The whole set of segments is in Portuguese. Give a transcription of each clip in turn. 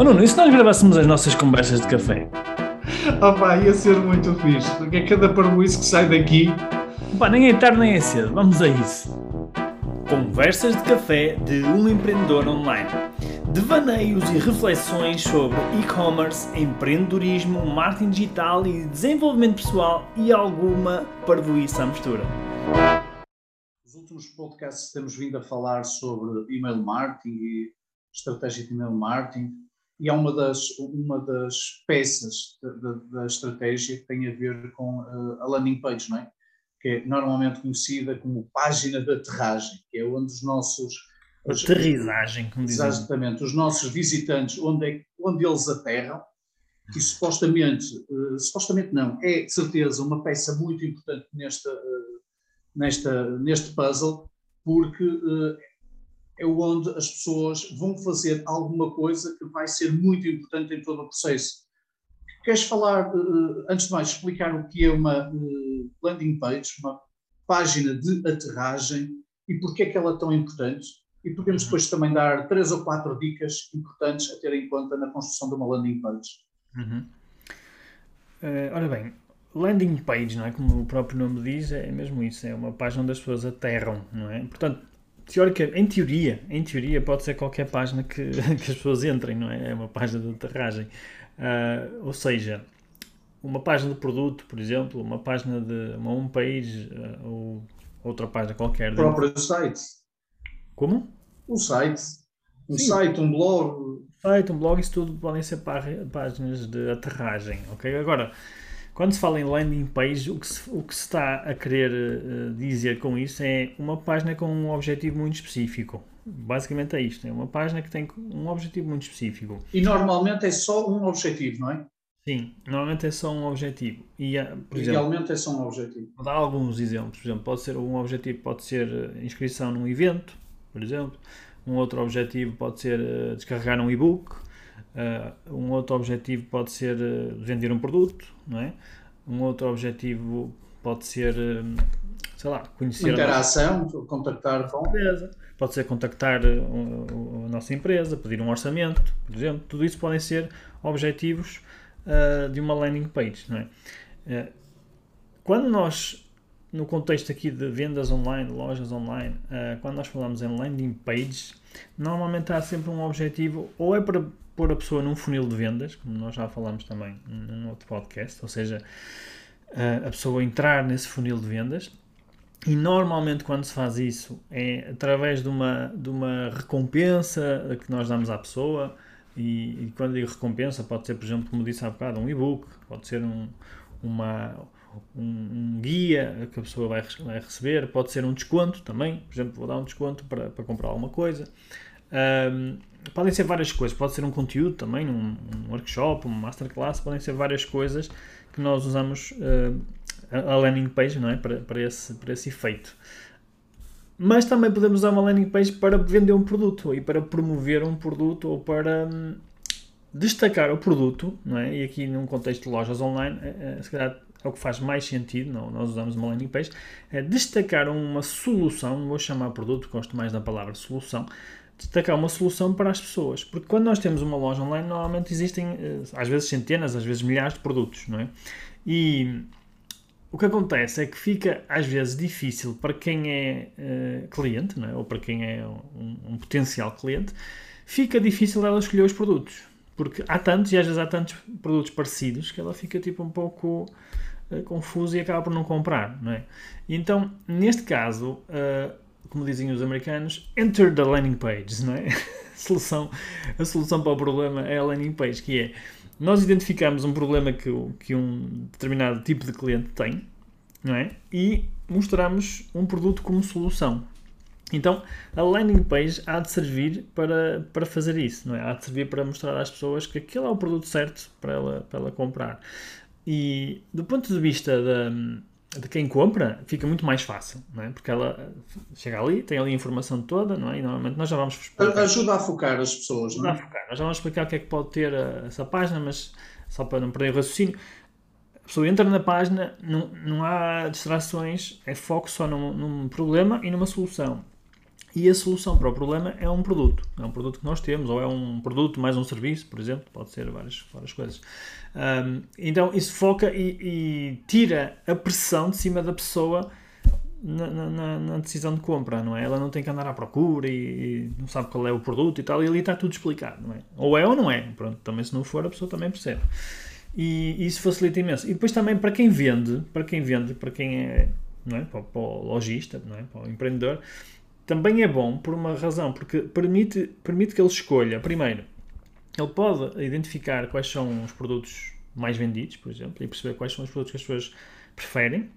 Oh Nuno, e se nós gravássemos as nossas conversas de café? Oh pá, ia ser muito fixe, porque é cada parboice que sai daqui. Pá, nem é tarde nem é cedo, vamos a isso. Conversas de café de um empreendedor online. Devaneios e reflexões sobre e-commerce, empreendedorismo, marketing digital e desenvolvimento pessoal e alguma parvoíça à mistura. Nos últimos podcasts temos vindo a falar sobre email marketing e estratégia de email marketing e é uma das, uma das peças da, estratégia que tem a ver com uh, a landing page, não é? que é normalmente conhecida como página de aterragem, que é onde os nossos... Aterrissagem, como dizem. Exatamente, os nossos visitantes, onde, é, onde eles aterram, que supostamente, uh, supostamente não, é de certeza uma peça muito importante nesta, uh, nesta, neste puzzle, porque uh, é onde as pessoas vão fazer alguma coisa que vai ser muito importante em todo o processo. Queres falar, uh, antes de mais, explicar o que é uma uh, landing page, uma página de aterragem e porque é que ela é tão importante? E podemos uhum. depois também dar três ou quatro dicas importantes a ter em conta na construção de uma landing page. Uhum. Uh, ora bem, landing page, não é? Como o próprio nome diz, é mesmo isso, é uma página onde as pessoas aterram, não é? Portanto, teórica, em teoria, em teoria pode ser qualquer página que, que as pessoas entrem, não é? É uma página de aterragem. Uh, ou seja, uma página de produto, por exemplo, uma página de uma homepage uh, ou outra página qualquer. O próprio site. Como? O site. Um Sim. site, um blog. Site, um blog, isso tudo podem ser páginas de aterragem, ok? Agora, quando se fala em landing page, o que se, o que se está a querer uh, dizer com isso é uma página com um objetivo muito específico. Basicamente é isto, é uma página que tem um objetivo muito específico. E normalmente é só um objetivo, não é? Sim, normalmente é só um objetivo. E, por Idealmente exemplo, é só um objetivo. Vou dar alguns exemplos. Por exemplo, pode ser um objetivo pode ser eh, inscrição num evento, por exemplo. Um outro objetivo pode ser uh, descarregar um e-book. Uh, um outro objetivo pode ser uh, vender um produto, não é? Um outro objetivo pode ser, uh, sei lá, conhecer interação, a contactar com empresa. Pode ser contactar a nossa empresa, pedir um orçamento, por exemplo. Tudo isso podem ser objetivos de uma landing page, não é? quando nós no contexto aqui de vendas online, lojas online, quando nós falamos em landing page, normalmente há sempre um objetivo, ou é para pôr a pessoa num funil de vendas, como nós já falamos também num outro podcast, ou seja, a pessoa entrar nesse funil de vendas. E normalmente quando se faz isso é através de uma, de uma recompensa que nós damos à pessoa. E, e quando digo recompensa, pode ser, por exemplo, como disse há bocado, um e-book, pode ser um, uma, um, um, guia que a pessoa vai, vai, receber, pode ser um desconto também. Por exemplo, vou dar um desconto para, para comprar alguma coisa. Um, podem ser várias coisas, pode ser um conteúdo também, um, um, workshop, uma masterclass, podem ser várias coisas que nós usamos uh, a landing page não é? para, para, esse, para esse efeito. Mas também podemos usar uma landing page para vender um produto e para promover um produto ou para um, destacar o produto, não é? E aqui num contexto de lojas online, é, se calhar é o que faz mais sentido, não, nós usamos uma landing page, é destacar uma solução, vou chamar produto, gosto mais da palavra solução, destacar uma solução para as pessoas. Porque quando nós temos uma loja online, normalmente existem, eh, às vezes, centenas, às vezes milhares de produtos, não é? E o que acontece é que fica, às vezes, difícil para quem é uh, cliente, não é? ou para quem é um, um, potencial cliente, fica difícil ela escolher os produtos. Porque há tantos, e às vezes há tantos produtos parecidos, que ela fica tipo um pouco uh, confusa e acaba por não comprar, não é? E então, neste caso, uh, como dizem os americanos, enter the landing page, não é? a, solução, a solução para o problema é a landing page, que é nós identificamos um problema que, que um determinado tipo de cliente tem, não é? E mostramos um produto como solução. Então, a landing page há de servir para, para fazer isso, não é? Há de servir para mostrar às pessoas que aquele é o produto certo para ela, para ela comprar. E do ponto de vista da, de quem compra fica muito mais fácil, não é? Porque ela chega ali, tem ali a informação toda, não é? E normalmente nós já vamos explicar. Ajuda a focar as pessoas, não é? Ajuda a focar. Nós já vamos explicar o que é que pode ter eh, essa página, mas só para não perder o raciocínio. A pessoa entra na página, não, não há distrações, é foco só num, num problema e numa solução. E a solução para o problema é um produto. É um produto que nós temos, ou é um produto mais um serviço, por exemplo, pode ser várias, várias coisas. Um, então isso foca e, e, tira a pressão de cima da pessoa na, na, na, decisão de compra, não é? Ela não tem que andar à procura e, e, não sabe qual é o produto e tal, e ali está tudo explicado, não é? Ou é ou não é. Pronto, também se não for, a pessoa também percebe. E isso facilita imenso. E depois também para quem vende, para quem vende, para quem é, não é? Para, para o lojista, não é? Para o empreendedor, também é bom por uma razão, porque permite, permite que ele escolha, primeiro, ele pode identificar quais são os produtos mais vendidos, por exemplo, e perceber quais são os produtos que as pessoas preferem.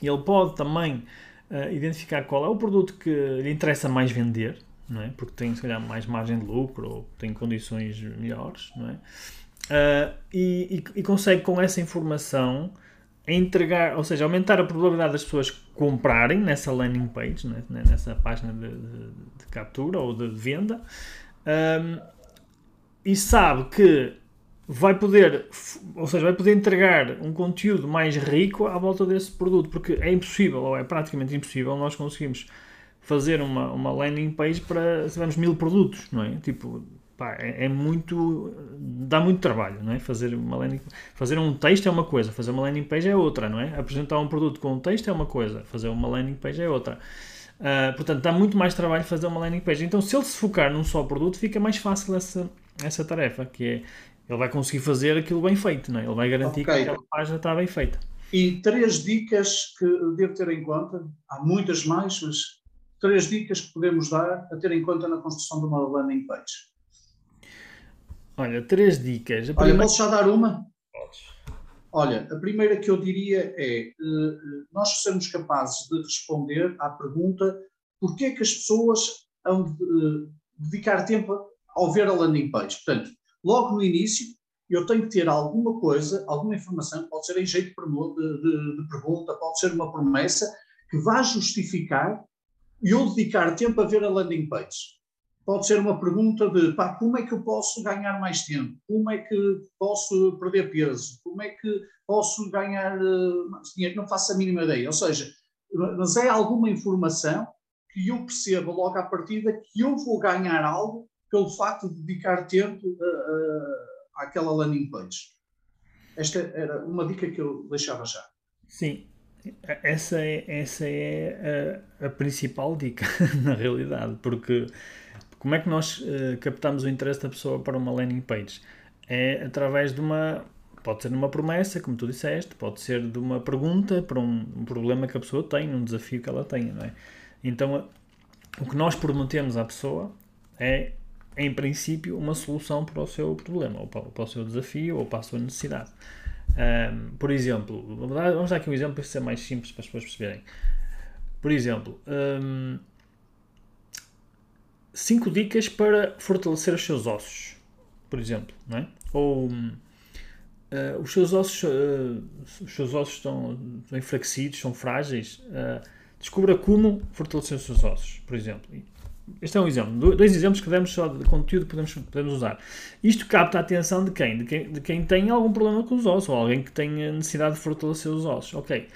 Ele pode também uh, identificar qual é o produto que lhe interessa mais vender, não é? porque tem, se calhar, mais margem de lucro ou tem condições melhores, não é? Uh, e, e, e, consegue com essa informação entregar, ou seja, aumentar a probabilidade das pessoas comprarem nessa landing page, né, nessa página de, de, de, captura ou de venda, um, e sabe que vai poder, ou seja, vai poder entregar um conteúdo mais rico à volta desse produto, porque é impossível, ou é praticamente impossível, nós conseguimos fazer uma, uma landing page para, se tivermos mil produtos, não é? Tipo, pá, é, é, muito. dá muito trabalho, não é? Fazer uma landing Fazer um texto é uma coisa, fazer uma landing page é outra, não é? Apresentar um produto com um texto é uma coisa, fazer uma landing page é outra. Uh, portanto, dá muito mais trabalho fazer uma landing page. Então, se ele se focar num só produto, fica mais fácil essa, essa tarefa, que é ele vai conseguir fazer aquilo bem feito, não é? Ele vai garantir okay. que aquela página está bem feita. E três dicas que devo ter em conta, há muitas mais, mas três dicas que podemos dar a ter em conta na construção de uma landing page. Olha, três dicas. A primeira... Olha, posso já dar uma? Podes. Olha, a primeira que eu diria é uh, nós sermos capazes de responder à pergunta porquê que as pessoas hão de uh, dedicar tempo ao ver a landing page. Portanto, logo no início, eu tenho que ter alguma coisa, alguma informação, pode ser em jeito de, de, de pergunta, pode ser uma promessa, que vá justificar eu dedicar tempo a ver a landing page pode ser uma pergunta de pá, como é que eu posso ganhar mais tempo? Como é que posso perder peso? Como é que posso ganhar uh, mais dinheiro? Não faço a mínima ideia. Ou seja, mas é alguma informação que eu perceba logo à partida que eu vou ganhar algo pelo facto de dedicar tempo uh, uh, àquela landing page. Esta era uma dica que eu deixava já. Sim, essa é, essa é a, a principal dica, na realidade, porque como é que nós uh, captamos o interesse da pessoa para uma landing page? É através de uma. Pode ser numa promessa, como tu disseste, pode ser de uma pergunta para um, um problema que a pessoa tem, um desafio que ela tem, não é? Então, o que nós prometemos à pessoa é, em princípio, uma solução para o seu problema, ou para, para o seu desafio, ou para a sua necessidade. Um, por exemplo, vamos dar aqui um exemplo para ser mais simples para as pessoas perceberem. Por exemplo, 5 dicas para fortalecer os seus ossos, por exemplo, não é? Ou uh, os seus ossos, uh, os seus ossos estão, estão enfraquecidos, são frágeis. Uh, descubra como fortalecer os seus ossos, por exemplo. Este é um exemplo. Dois exemplos que demos só de conteúdo podemos, podemos usar. Isto capta a atenção de quem? De quem? De quem tem algum problema com os ossos, ou alguém que tenha necessidade de fortalecer os ossos. Ok.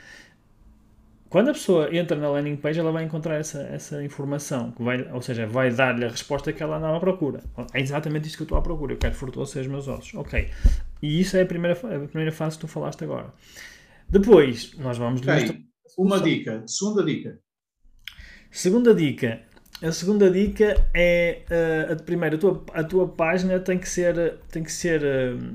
Quando a pessoa entra na landing page, ela vai encontrar essa, essa informação, que vai, ou seja, vai dar-lhe a resposta que ela andava à procura. É exatamente isso que eu estou à procura, eu quero fortalecer os meus ossos. Ok. E isso é a primeira, a primeira fase que tu falaste agora. Depois, nós vamos... Okay. Uma dica. Segunda dica. Segunda dica. A segunda dica é, uh, a, primeiro, a tua, a tua página tem que ser, tem que ser, uh,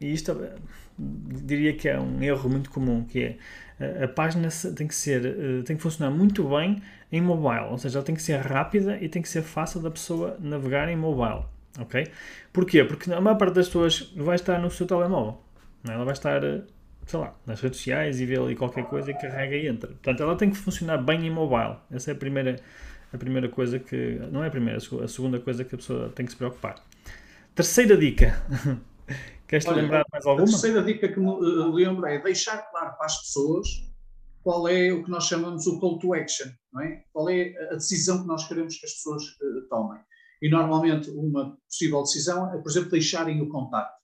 e isto uh, diria que é um erro muito comum, que é, a página tem que ser eh, tem que funcionar muito bem em mobile, ou seja, ela tem que ser rápida e tem que ser fácil da pessoa navegar em mobile, ok? Porquê? Porque a maior parte das pessoas vai estar no seu telemóvel, é? ela vai estar, eh, sei lá, nas redes sociais e vê ali qualquer coisa e carrega e entra. Portanto, ela tem que funcionar bem em mobile. Essa é a primeira, a primeira coisa que, não é a primeira, a segunda coisa que a pessoa tem que se preocupar. Terceira dica. Queres te lembrar mais alguma? A terceira dica que me uh, lembro é deixar claro para as pessoas qual é o que nós chamamos o call to action, não é? Qual é a decisão que nós queremos que as pessoas uh, tomem. E normalmente uma possível decisão é, por exemplo, deixarem o contacto.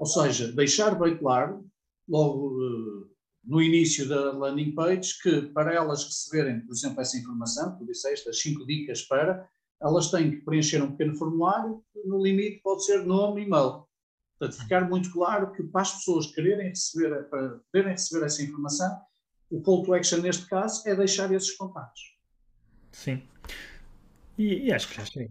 Ou seja, deixar bem claro, logo uh, no início da landing page que para elas receberem, por exemplo, essa informação, tu disseste, as cinco dicas para, elas têm que preencher um pequeno formulário, que no limite pode ser nome e e-mail. Portanto, ficar muito claro que para as pessoas quererem receber, para quererem receber essa informação, o call to action neste caso é deixar esses contatos. Sim. E, e acho que já cheguei.